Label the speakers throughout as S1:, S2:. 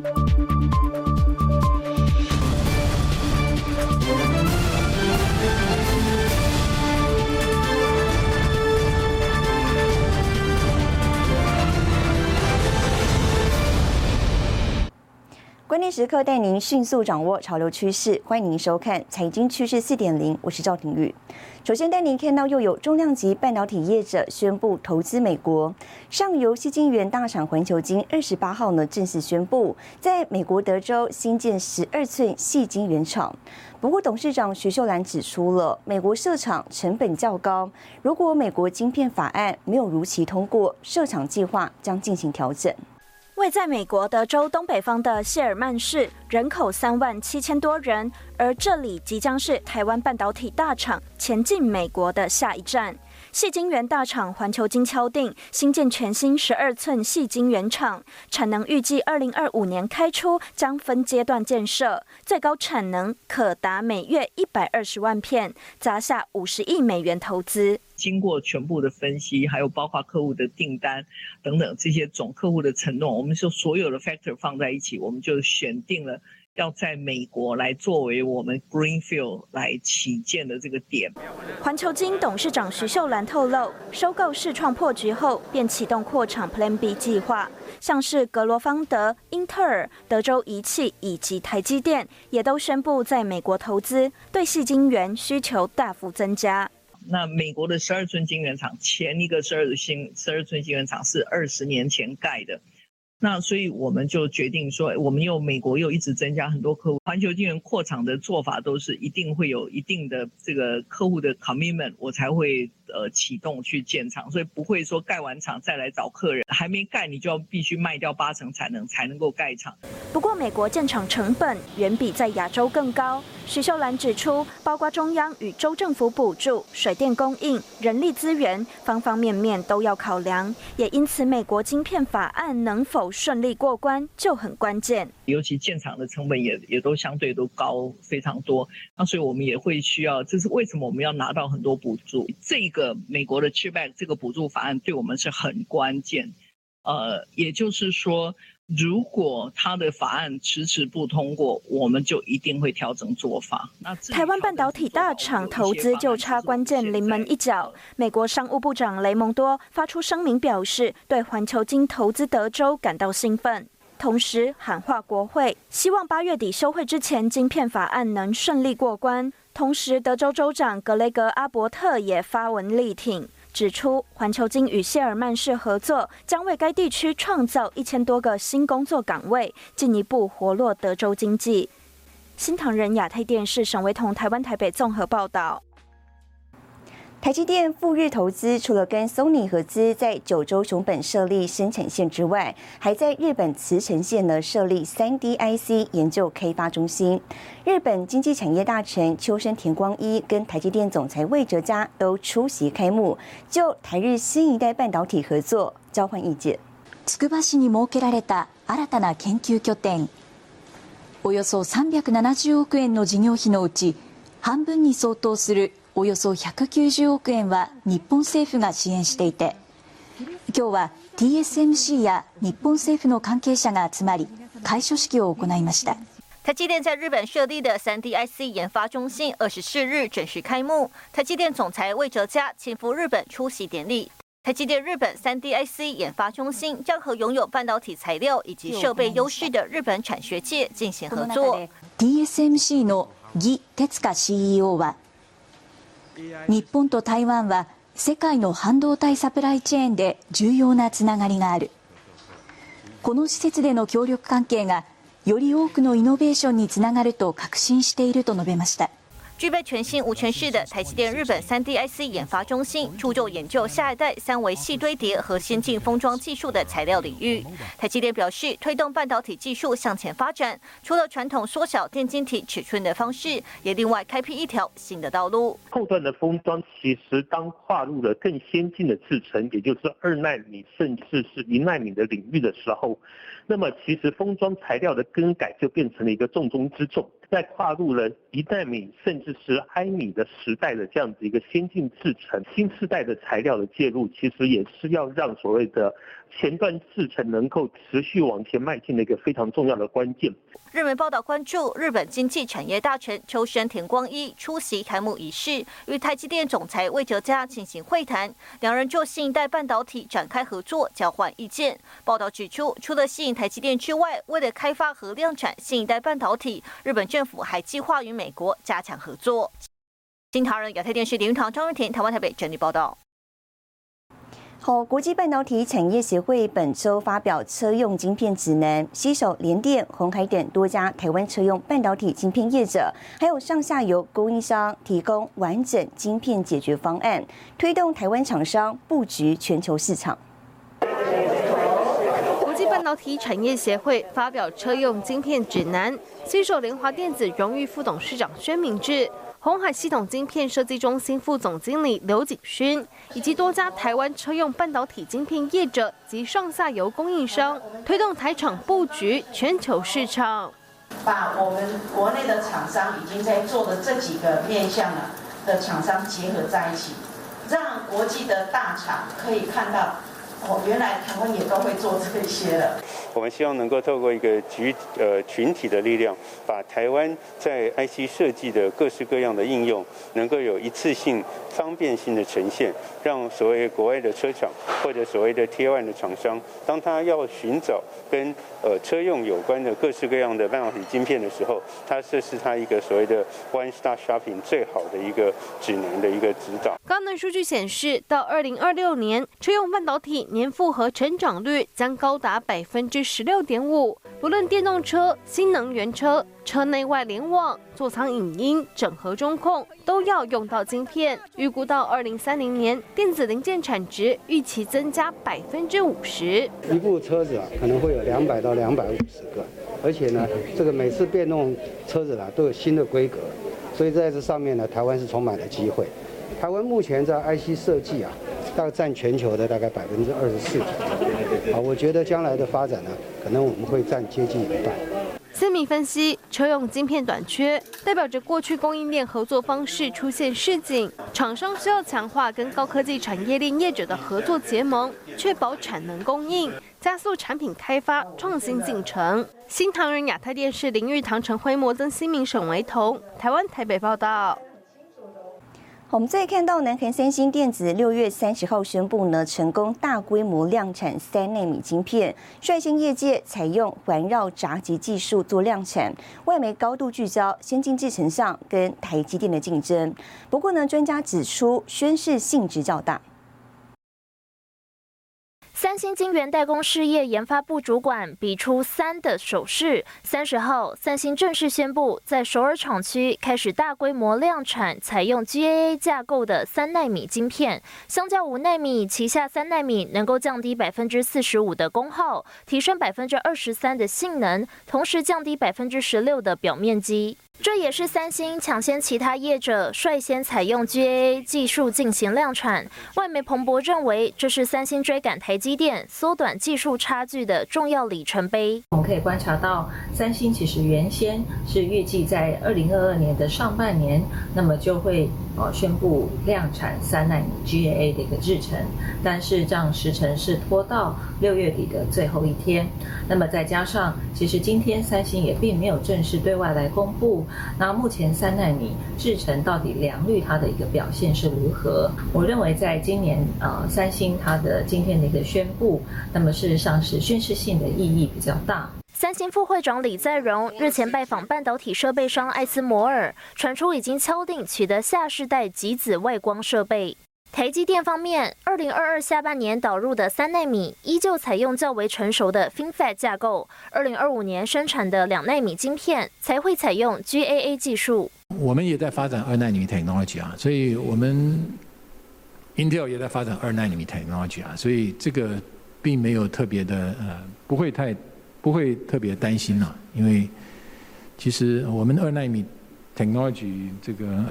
S1: 关时刻带您迅速掌握潮流趋势，欢迎您收看《财经趋势四点零》，我是赵廷玉。首先带您看到，又有重量级半导体业者宣布投资美国。上游细晶圆大厂环球晶二十八号呢正式宣布，在美国德州新建十二寸细晶圆厂。不过，董事长徐秀兰指出了，美国设厂成本较高，如果美国晶片法案没有如期通过，设厂计划将进行调整。
S2: 位在美国德州东北方的谢尔曼市，人口三万七千多人，而这里即将是台湾半导体大厂前进美国的下一站。细晶圆大厂环球晶敲定新建全新十二寸细晶圆厂，产能预计二零二五年开出，将分阶段建设，最高产能可达每月一百二十万片，砸下五十亿美元投资。
S3: 经过全部的分析，还有包括客户的订单等等这些总客户的承诺，我们说所有的 factor 放在一起，我们就选定了。要在美国来作为我们 Greenfield 来起建的这个点。
S2: 环球金董事长徐秀兰透露，收购视创破局后，便启动扩厂 Plan B 计划，像是格罗方德、英特尔、德州仪器以及台积电，也都宣布在美国投资，对细晶圆需求大幅增加。
S3: 那美国的十二寸晶圆厂，前一个十二星十二寸晶圆厂是二十年前盖的。那所以我们就决定说，我们又美国又一直增加很多客户，环球金源扩厂的做法都是一定会有一定的这个客户的 commitment，我才会。呃，启动去建厂，所以不会说盖完厂再来找客人，还没盖你就要必须卖掉八成才能才能够盖厂。
S2: 不过，美国建厂成本远比在亚洲更高。徐秀兰指出，包括中央与州政府补助、水电供应、人力资源，方方面面都要考量。也因此，美国晶片法案能否顺利过关就很关键。
S3: 尤其建厂的成本也也都相对都高非常多，那所以我们也会需要，这是为什么我们要拿到很多补助？这个。美国的 Chip a c 这个补助法案对我们是很关键，呃，也就是说，如果他的法案迟迟不通过，我们就一定会调整做法。
S2: 那台湾半导体大厂投资就差关键临门一脚。美国商务部长雷蒙多发出声明表示，对环球金投资德州感到兴奋，同时喊话国会，希望八月底休会之前，晶片法案能顺利过关。同时，德州州长格雷格阿伯特也发文力挺，指出环球金与谢尔曼市合作，将为该地区创造一千多个新工作岗位，进一步活络德州经济。新唐人亚太电视沈维彤台湾台北综合报道。
S1: 台积电赴日投资，除了跟 Sony 合资在九州熊本设立生产线之外，还在日本茨城县呢设立 3D IC 研究开发中心。日本经济产业大臣秋生田光一跟台积电总裁魏哲嘉都出席开幕，就台日新一代半导体合作交换意见。
S4: つくば市に設けられた新たな研究拠点、およそ370億円の事業費のうち半分に相当する。 およそ190億円は日本政府が支援していて今日は TSMC や日本政府の関係者が集まり開所式を行いました
S2: 台积电在日本设立的 3D IC 研发中心二十四日正式开幕。台积电总裁魏哲嘉亲赴日本出席典礼。台积电日本 3D IC 研发中心将和拥有半导体材料以及设备优势的日本产学界进行合作。
S4: TSMC の魏哲家 CEO は日本と台湾は世界の半導体サプライチェーンで重要なつながりがある。この施設での協力関係がより多くのイノベーションにつながると確信していると述べました。
S2: 具备全新无尘室的台积电日本三 D IC 研发中心，注重研究下一代三维细堆叠和先进封装技术的材料领域。台积电表示，推动半导体技术向前发展，除了传统缩小电晶体尺寸的方式，也另外开辟一条新的道路。
S5: 后段的封装其实当跨入了更先进的制程，也就是二纳米甚至是一纳米的领域的时候，那么其实封装材料的更改就变成了一个重中之重。在跨入了一纳米甚至是埃米的时代的这样子一个先进制程，新时代的材料的介入，其实也是要让所谓的前段制程能够持续往前迈进的一个非常重要的关键。
S6: 日媒报道关注日本经济产业大臣秋生田光一出席开幕仪式，与台积电总裁魏哲嘉进行会谈，两人就新一代半导体展开合作，交换意见。报道指出，除了吸引台积电之外，为了开发和量产新一代半导体，日本政府还计划与美国加强合作。新唐人亚太电视林云堂、张瑞田，台湾台北整理报道。
S1: 好，国际半导体产业协会本周发表车用晶片指南，携手联电、红海等多家台湾车用半导体晶片业者，还有上下游供应商，提供完整晶片解决方案，推动台湾厂商布局全球市场。
S7: 国际半导体产业协会发表车用晶片指南，携手联华电子荣誉副董事长宣明志。红海系统晶片设计中心副总经理刘景勋，以及多家台湾车用半导体晶片业者及上下游供应商，推动台厂布局全球市场。
S8: 把我们国内的厂商已经在做的这几个面向了的厂商结合在一起，让国际的大厂可以看到，哦，原来台湾也都会做这些了。
S9: 我们希望能够透过一个集呃群体的力量，把台湾在 IC 设计的各式各样的应用，能够有一次性、方便性的呈现，让所谓国外的车厂或者所谓的 T one 的厂商，当他要寻找跟呃车用有关的各式各样的半导体晶片的时候，它这是它一个所谓的 One Stop Shopping 最好的一个指南的一个指导。
S7: 高能数据显示，到二零二六年，车用半导体年复合成长率将高达百分之。十六点五，不论电动车、新能源车、车内外联网、座舱影音、整合中控，都要用到晶片。预估到二零三零年，电子零件产值预期增加百分之五十。
S10: 一部车子啊，可能会有两百到两百五十个，而且呢，这个每次变动车子啊都有新的规格，所以在这上面呢，台湾是充满了机会。台湾目前在 IC 设计啊。大概占全球的大概百分之二十四左右，啊，我觉得将来的发展呢，可能我们会占接近一半。
S7: 思明分析，车用晶片短缺，代表着过去供应链合作方式出现市井，厂商需要强化跟高科技产业链业者的合作结盟，确保产能供应，加速产品开发创新进程。新唐人亚太电视林玉堂、陈辉、摩曾新明、沈维彤，台湾台北报道。
S1: 我们再看到南韩三星电子六月三十号宣布呢，成功大规模量产三纳米晶片，率先业界采用环绕闸极技术做量产。外媒高度聚焦先进制程上跟台积电的竞争。不过呢，专家指出宣示性质较大。
S6: 三星晶圆代工事业研发部主管比出三的手势。三十号，三星正式宣布，在首尔厂区开始大规模量产采用 GAA 架构的三纳米晶片。相较五纳米，旗下三纳米能够降低百分之四十五的功耗，提升百分之二十三的性能，同时降低百分之十六的表面积。这也是三星抢先其他业者率先采用 GAA 技术进行量产。外媒彭博认为，这是三星追赶台积电、缩短技术差距的重要里程碑。
S8: 我们可以观察到，三星其实原先是预计在二零二二年的上半年，那么就会呃宣布量产三纳米 GAA 的一个制程，但是这样时程是拖到六月底的最后一天。那么再加上，其实今天三星也并没有正式对外来公布。那目前三纳米制程到底良率它的一个表现是如何？我认为在今年呃三星它的今天的一个宣布，那么事实上是宣示性的意义比较大。
S6: 三星副会长李在镕日前拜访半导体设备商艾斯摩尔，传出已经敲定取得下世代极紫外光设备。台积电方面，二零二二下半年导入的三纳米依旧采用较为成熟的 FinFET 架构，二零二五年生产的两纳米晶片才会采用 GAA 技术。
S11: 我们也在发展二纳米 technology 啊，所以我们 Intel 也在发展二纳米 technology 啊，所以这个并没有特别的呃，不会太不会特别担心了，因为其实我们二纳米 technology 这个。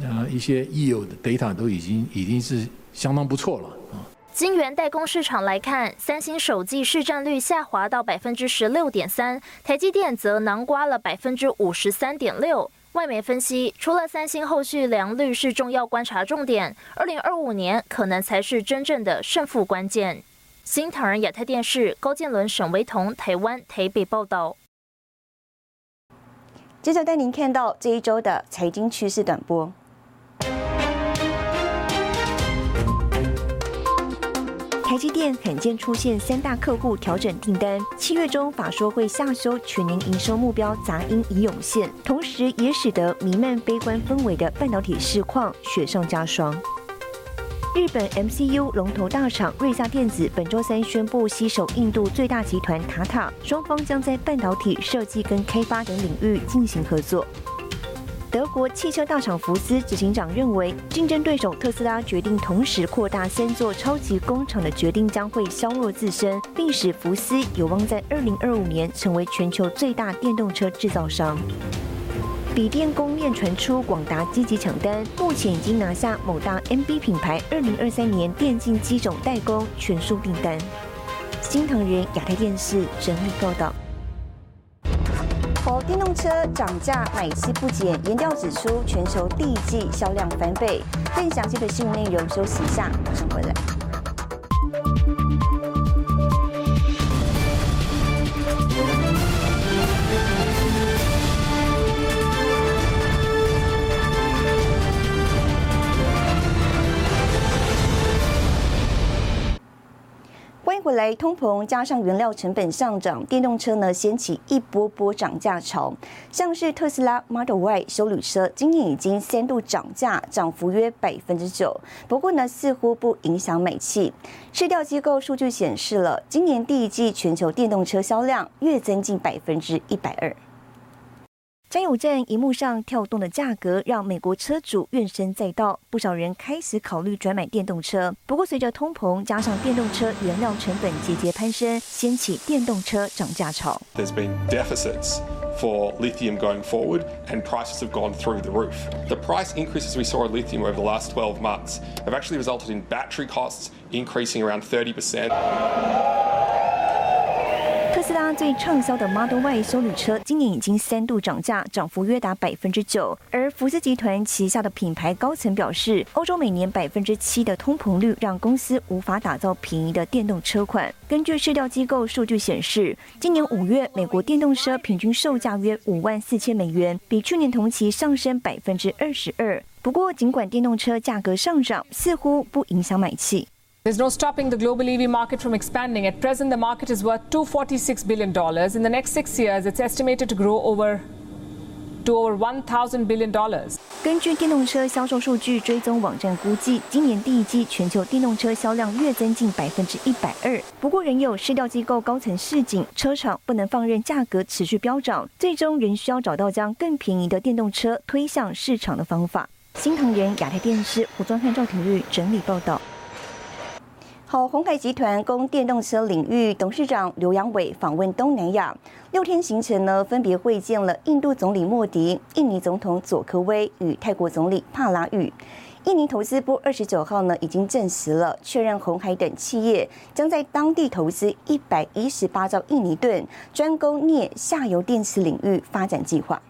S11: 呃，一些已有的 data 都已经已经是相当不错了啊。
S6: 晶圆代工市场来看，三星手机市占率下滑到百分之十六点三，台积电则囊刮了百分之五十三点六。外媒分析，除了三星后续良率是重要观察重点，二零二五年可能才是真正的胜负关键。新唐人亚太电视高建伦、沈维彤，台湾台北报道。
S1: 接着带您看到这一周的财经趋势短波。台积电罕见出现三大客户调整订单，七月中法说会下修全年营收目标杂音已涌现，同时也使得弥漫悲观氛围的半导体市况雪上加霜。日本 MCU 龙头大厂瑞萨电子本周三宣布携手印度最大集团塔塔，双方将在半导体设计跟开发等领域进行合作。德国汽车大厂福斯执行长认为，竞争对手特斯拉决定同时扩大三座超级工厂的决定将会削弱自身，并使福斯有望在二零二五年成为全球最大电动车制造商。笔电供链传出广达积极抢单，目前已经拿下某大 NB 品牌二零二三年电竞机种代工全数订单。新唐人亚太电视整理报道。电动车涨价买气不减，研调指出全球第一季销量翻倍。更详细的新闻内容，休息一下，马上回来。通膨加上原料成本上涨，电动车呢掀起一波波涨价潮。像是特斯拉 Model Y 修旅车，今年已经三度涨价，涨幅约百分之九。不过呢，似乎不影响美气。市调机构数据显示了，今年第一季全球电动车销量月增近百分之一百二。加油站荧幕上跳动的价格，让美国车主怨声载道，不少人开始考虑转买电动车。不过，随着通膨加上电动车原料成本节节攀升，掀起电动车涨价潮。
S12: There's been deficits for lithium going forward, and prices have gone through the roof. The price increases we saw in lithium over the last 12 months have actually resulted in battery costs increasing around 30%.
S1: 特斯拉最畅销的 Model Y 修理车今年已经三度涨价，涨幅约达百分之九。而福斯集团旗下的品牌高层表示，欧洲每年百分之七的通膨率让公司无法打造便宜的电动车款。根据市调机构数据显示，今年五月美国电动车平均售价约五万四千美元，比去年同期上升百分之二十二。不过，尽管电动车价格上涨，似乎不影响买气。
S13: There's no stopping the global EV market from expanding. At present, the market is worth $246 billion. In the next six years, it's estimated to grow over to over $1,000 billion. dollars.
S1: 根据电动车销售数据追踪网站估计，今年第一季全球电动车销量月增近百分之一百二。不过，仍有市调机构高层示警，车厂不能放任价格持续飙涨，最终仍需要找到将更便宜的电动车推向市场的方法。新唐人亚太电视胡庄汉、赵廷玉整理报道。好，鸿海集团供电动车领域董事长刘阳伟访问东南亚六天行程呢，分别会见了印度总理莫迪、印尼总统佐科威与泰国总理帕拉育。印尼投资部二十九号呢，已经证实了确认红海等企业将在当地投资一百一十八兆印尼盾，专攻镍下游电池领域发展计划。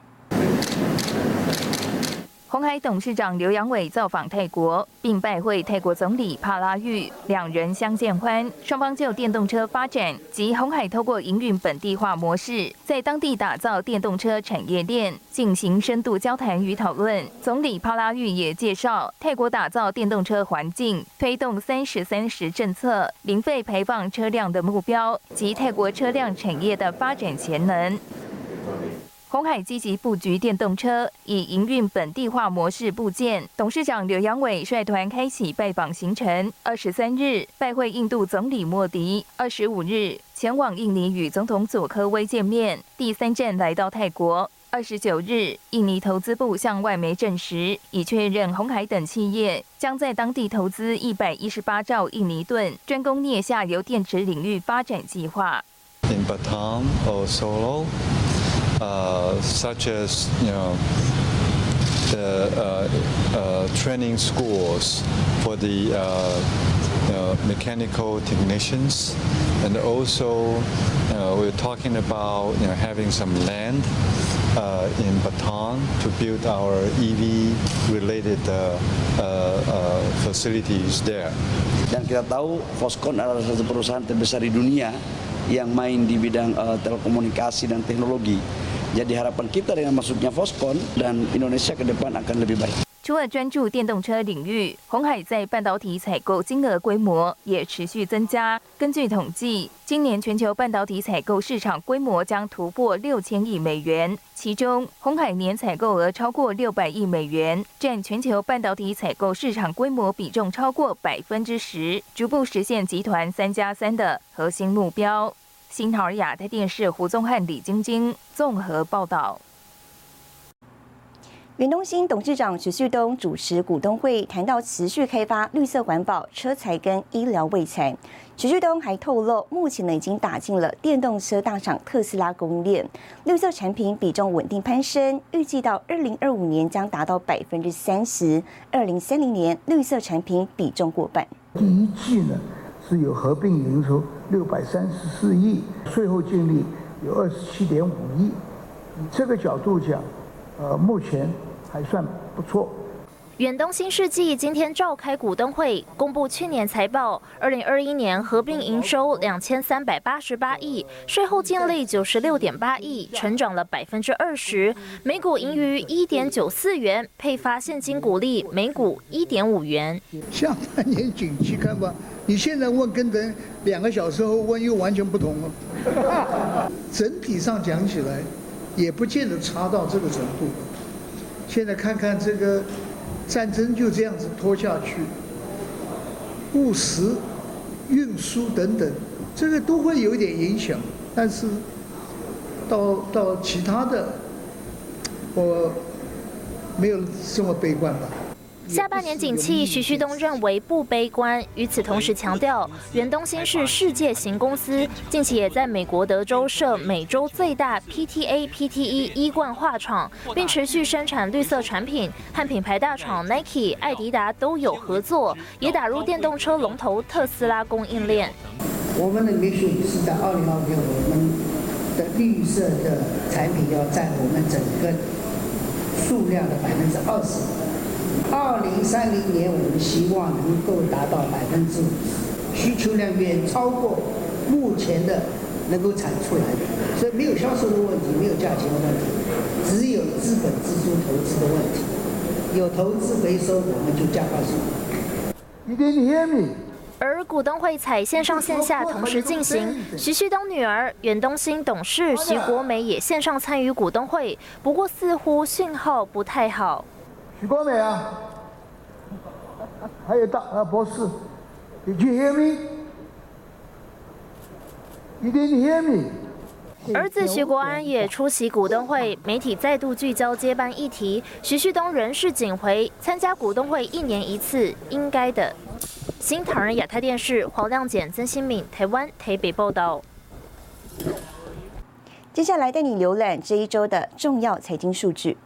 S14: 鸿海董事长刘扬伟造访泰国，并拜会泰国总理帕拉育，两人相见欢，双方就电动车发展及鸿海透过营运本地化模式，在当地打造电动车产业链进行深度交谈与讨论。总理帕拉育也介绍泰国打造电动车环境，推动三十三十政策、零废排放车辆的目标及泰国车辆产业的发展潜能。鸿海积极布局电动车，以营运本地化模式部件。董事长刘阳伟率团开启拜访行程。二十三日拜会印度总理莫迪，二十五日前往印尼与总统佐科威见面。第三站来到泰国。二十九日，印尼投资部向外媒证实，已确认鸿海等企业将在当地投资一百一十八兆印尼盾，专攻镍下游电池领域发展计划。
S15: Uh, such as you know the uh, uh, training schools for the mechanical technicians, and also we're talking about you know having some land uh, in Baton to build our EV-related uh, uh, facilities there.
S16: Dan kita tahu Foxconn adalah satu perusahaan terbesar di dunia yang main di bidang telekomunikasi dan teknologi. Jadi harapan kita dengan masuknya Foscon dan Indonesia ke depan akan lebih baik.
S14: 除了专注电动车领域，红海在半导体采购金额规模也持续增加。根据统计，今年全球半导体采购市场规模将突破六千亿美元，其中红海年采购额超过六百亿美元，占全球半导体采购市场规模比重超过百分之十，逐步实现集团三加三的核心目标。新唐尔亚太电视胡宗汉、李晶晶综合报道。
S1: 元东新董事长许旭东主持股东会，谈到持续开发绿色环保、车材跟医疗卫材。许旭东还透露，目前呢已经打进了电动车大厂特斯拉供应链，绿色产品比重稳定攀升，预计到二零二五年将达到百分之三十，二零三零年绿色产品比重过半。
S17: 第一季呢是有合并营收六百三十四亿，税后净利有二十七点五亿，以这个角度讲。呃，目前还算不错。
S6: 远东新世纪今天召开股东会，公布去年财报。二零二一年合并营收两千三百八十八亿，税后净利九十六点八亿，成长了百分之二十。每股盈余一点九四元，配发现金股利每股一点五元。
S17: 下半年景气看法，你现在问跟等两个小时后问又完全不同了。整体上讲起来。也不见得差到这个程度。现在看看这个战争就这样子拖下去，务实、运输等等，这个都会有一点影响。但是到到其他的，我没有这么悲观吧。
S6: 下半年景气，徐旭东认为不悲观。与此同时，强调远东新是世界型公司，近期也在美国德州设美洲最大 PTA PTE 一罐化厂，并持续生产绿色产品，和品牌大厂 Nike、艾迪达都有合作，也打入电动车龙头特斯拉供应链。
S18: 我们的 mission 是在二零二五年，我们的绿色的产品要占我们整个数量的百分之二十。二零三零年，我们希望能够达到百分之五十，需求量远超过目前的能够产出来的，所以没有销售的问题，没有价钱的问题，只有资本支出投资的问题。有投资回收，我们就加快速度。
S6: 而股东会采线上线下同时进行，徐旭东女儿远东新董事徐国美也线上参与股东会，不过似乎讯号不太好。
S17: 许光美啊，还有大啊博士，Did you hear me? You didn't hear me?
S6: 儿子徐国安也出席股东会，媒体再度聚焦接班议题。徐旭东人事紧回，参加股东会一年一次，应该的。新唐人亚太电视黄亮简、曾新敏，台湾台北报道。
S1: 接下来带你浏览这一周的重要财经数据。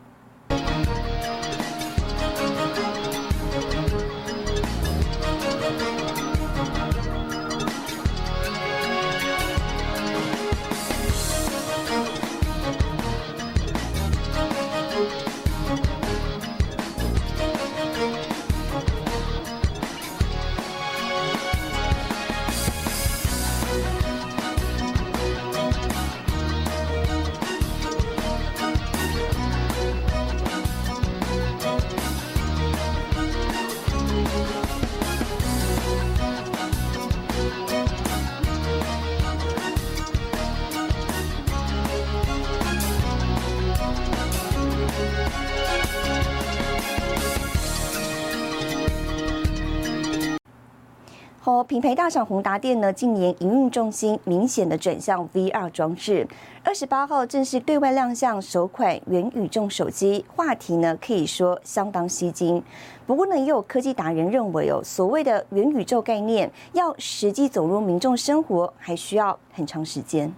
S1: 品牌大厂宏达电呢，近年营运重心明显的转向 VR 装置。二十八号正式对外亮相首款元宇宙手机，话题呢可以说相当吸睛。不过呢，也有科技达人认为哦，所谓的元宇宙概念要实际走入民众生活，还需要很长时间。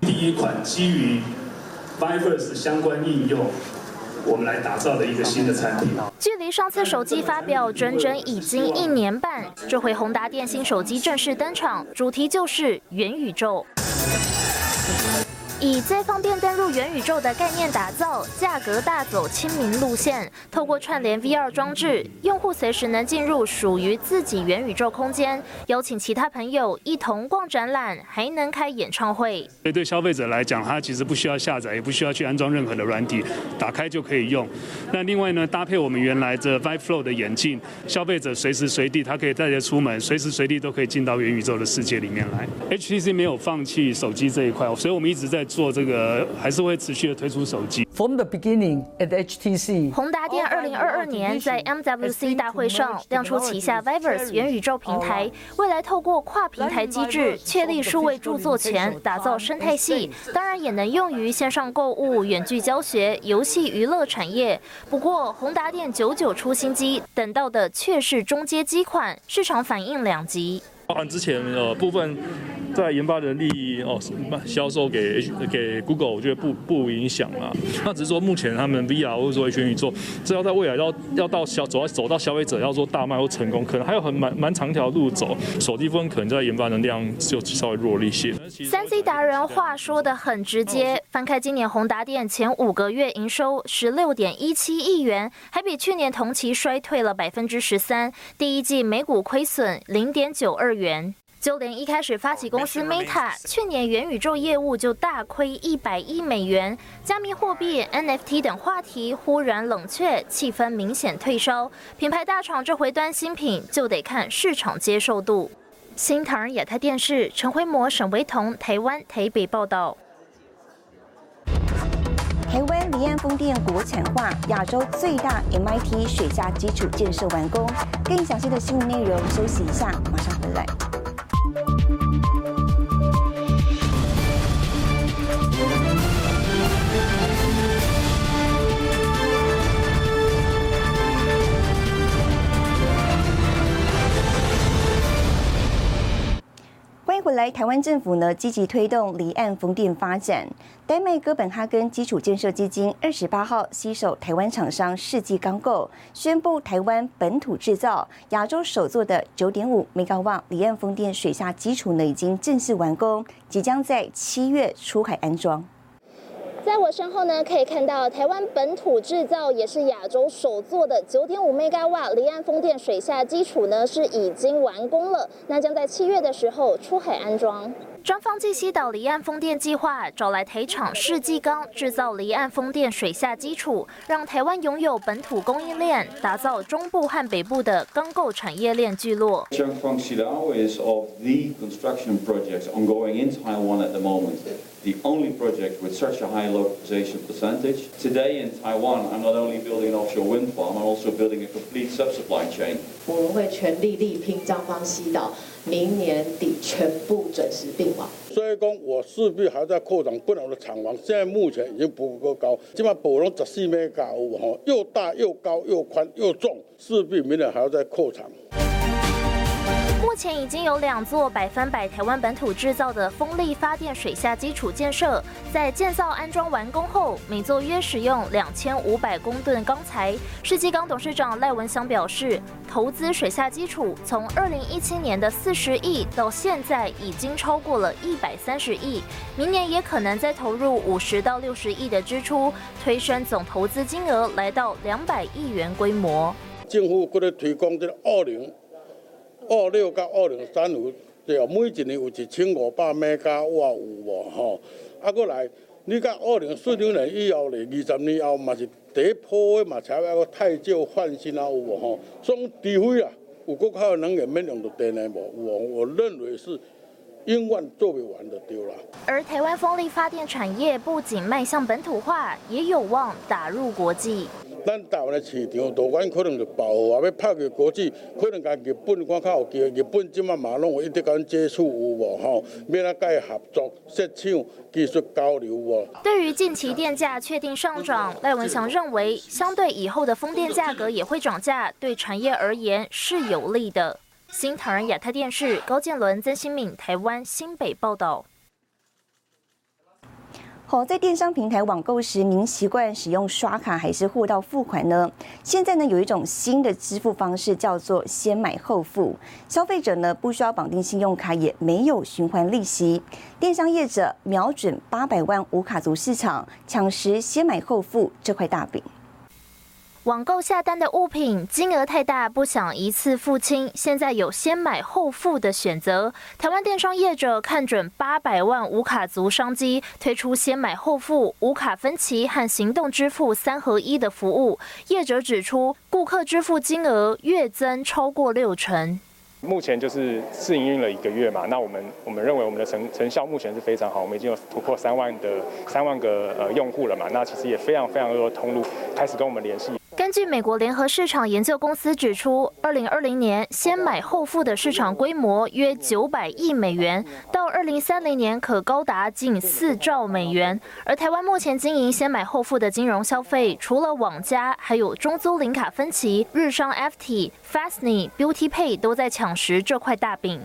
S19: 第一款基于 Virus 相关应用。我们来打造的一个新的产品。
S6: 距离上次手机发表整整已经一年半，这回宏达电信手机正式登场，主题就是元宇宙。以最方便登入元宇宙的概念打造，价格大走亲民路线。透过串联 VR 装置，用户随时能进入属于自己元宇宙空间，邀请其他朋友一同逛展览，还能开演唱会。
S19: 所以对消费者来讲，他其实不需要下载，也不需要去安装任何的软体，打开就可以用。那另外呢，搭配我们原来的 Vive Flow 的眼镜，消费者随时随地他可以带着出门，随时随地都可以进到元宇宙的世界里面来。HTC 没有放弃手机这一块，所以我们一直在。做这个还是会持续的推出手机。
S20: From the beginning at HTC，
S6: 宏达电二零二二年在 MWC 大会上亮出旗下 Viverse 元宇宙平台，未来透过跨平台机制确立数位著作权，打造生态系，当然也能用于线上购物、远距教学、游戏娱乐产业。不过宏达电九九出新机，等到的却是中阶机款，市场反应两极。
S21: 包含之前呃部分在研发人力哦销售给给 Google，我觉得不不影响啦。那只是说目前他们 VR 或者说元宇宙，这要在未来要要到消走到走到消费者要做大卖或成功，可能还有很蛮蛮长条路走。手机部分可能在研发能量就稍微弱了一些。
S6: 三 C 达人话说的很直接，翻开今年宏达电前五个月营收十六点一七亿元，还比去年同期衰退了百分之十三。第一季每股亏损零点九二。就连一开始发起公司 Meta，去年元宇宙业务就大亏一百亿美元，加密货币、NFT 等话题忽然冷却，气氛明显退烧。品牌大厂这回端新品就得看市场接受度。新唐人亚太电视陈辉模、沈维彤，台湾台北报道。
S1: 台湾离岸风电国产化，亚洲最大 MIT 水下基础建设完工。更详细的新闻内容，休息一下，马上回来。回来，台湾政府呢积极推动离岸风电发展。丹麦哥本哈根基础建设基金二十八号携手台湾厂商世纪钢构，宣布台湾本土制造、亚洲首座的九点五 m 瓦离岸风电水下基础呢已经正式完工，即将在七月出海安装。
S6: 在我身后呢，可以看到台湾本土制造，也是亚洲首座的九点五 mega 瓦离岸风电水下基础呢，是已经完工了。那将在七月的时候出海安装。专方继西岛离岸风电计划找来台厂世纪钢制造离岸风电水下基础，让台湾拥有本土供应链，打造中部和北部的钢构产业链聚落。
S22: the only project with such a high localization percentage. Today in Taiwan, I'm not only building an offshore wind farm, I'm also building a complete sub-supply chain.
S23: 我们会全力力拼张方西岛，明年底全部准时并网。
S24: 所以讲，我势必还在扩展不同的厂房，现在目前已经不够高，起码保龙十四米高，吼，又大又高又宽又重，势必明年还要再扩厂。
S6: 目前已经有两座百分百台湾本土制造的风力发电水下基础建设，在建造安装完工后，每座约使用两千五百公吨钢材。世纪钢董事长赖文祥表示，投资水下基础从二零一七年的四十亿到现在已经超过了一百三十亿，明年也可能再投入五十到六十亿的支出，推升总投资金额来到两百亿元规模。
S24: 政府过来推广这个二零。二六到二零三五，对啊，每一年有一千五百米加我有无吼？啊，过来，你讲二零四零年以后咧，二十年后嘛是第一波的嘛，才那个太旧换新啊有无吼？所以除非啊，有国靠能源免用到电的无，我我认为是。永远做不完的丢了。
S6: 而台湾风力发电产业不仅迈向本土化，也有望打入国际。
S24: 咱台湾的市场，台湾可能就保护啊，要拍去国际，可能跟日本看较有机会。日本即马马拢有一直跟接触有无吼？免啊，甲伊合作设厂技术交流无？
S6: 对于近期电价确定上涨，赖文祥认为，相对以后的风电价格也会涨价，对产业而言是有利的。新唐人亚太电视高建伦、曾新敏，台湾新北报道。
S1: 好，在电商平台网购时，您习惯使用刷卡还是货到付款呢？现在呢，有一种新的支付方式，叫做先买后付。消费者呢，不需要绑定信用卡，也没有循环利息。电商业者瞄准八百万无卡族市场，抢食先买后付这块大饼。
S6: 网购下单的物品金额太大，不想一次付清，现在有先买后付的选择。台湾电商业者看准八百万无卡族商机，推出先买后付、无卡分期和行动支付三合一的服务。业者指出，顾客支付金额月增超过六成。
S25: 目前就是试营运了一个月嘛，那我们我们认为我们的成成效目前是非常好，我们已经有突破三万的三万个呃用户了嘛，那其实也非常非常多的通路开始跟我们联系。
S6: 根据美国联合市场研究公司指出，二零二零年先买后付的市场规模约九百亿美元，到二零三零年可高达近四兆美元。而台湾目前经营先买后付的金融消费，除了网家，还有中租零卡分期、日商 FT、Fastny、Beauty Pay 都在抢食这块大饼。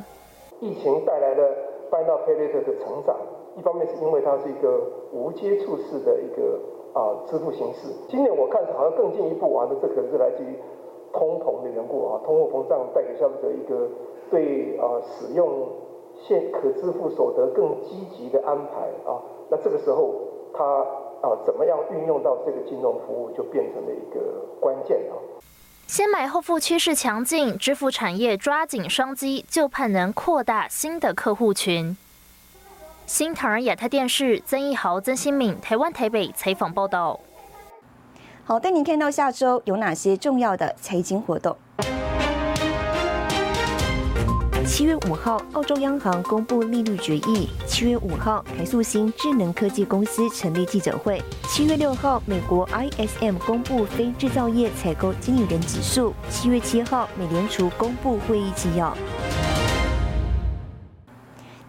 S26: 疫情带来的 Buy Now Pay Later 的成长，一方面是因为它是一个无接触式的一个。啊，支付形式，今年我看好像更进一步啊，那这可能是来自于通膨的缘故啊，通货膨胀带给消费者一个对啊使用现可支付所得更积极的安排啊，那这个时候他啊怎么样运用到这个金融服务，就变成了一个关键啊。
S6: 先买后付趋势强劲，支付产业抓紧商机，就盼能扩大新的客户群。新唐人亚太电视曾义豪、曾新敏，台湾台北采访报道。
S1: 好，带您看到下周有哪些重要的财经活动。七月五号，澳洲央行公布利率决议。七月五号，台塑新智能科技公司成立记者会。七月六号，美国 ISM 公布非制造业采购经理人指数。七月七号，美联储公布会议纪要。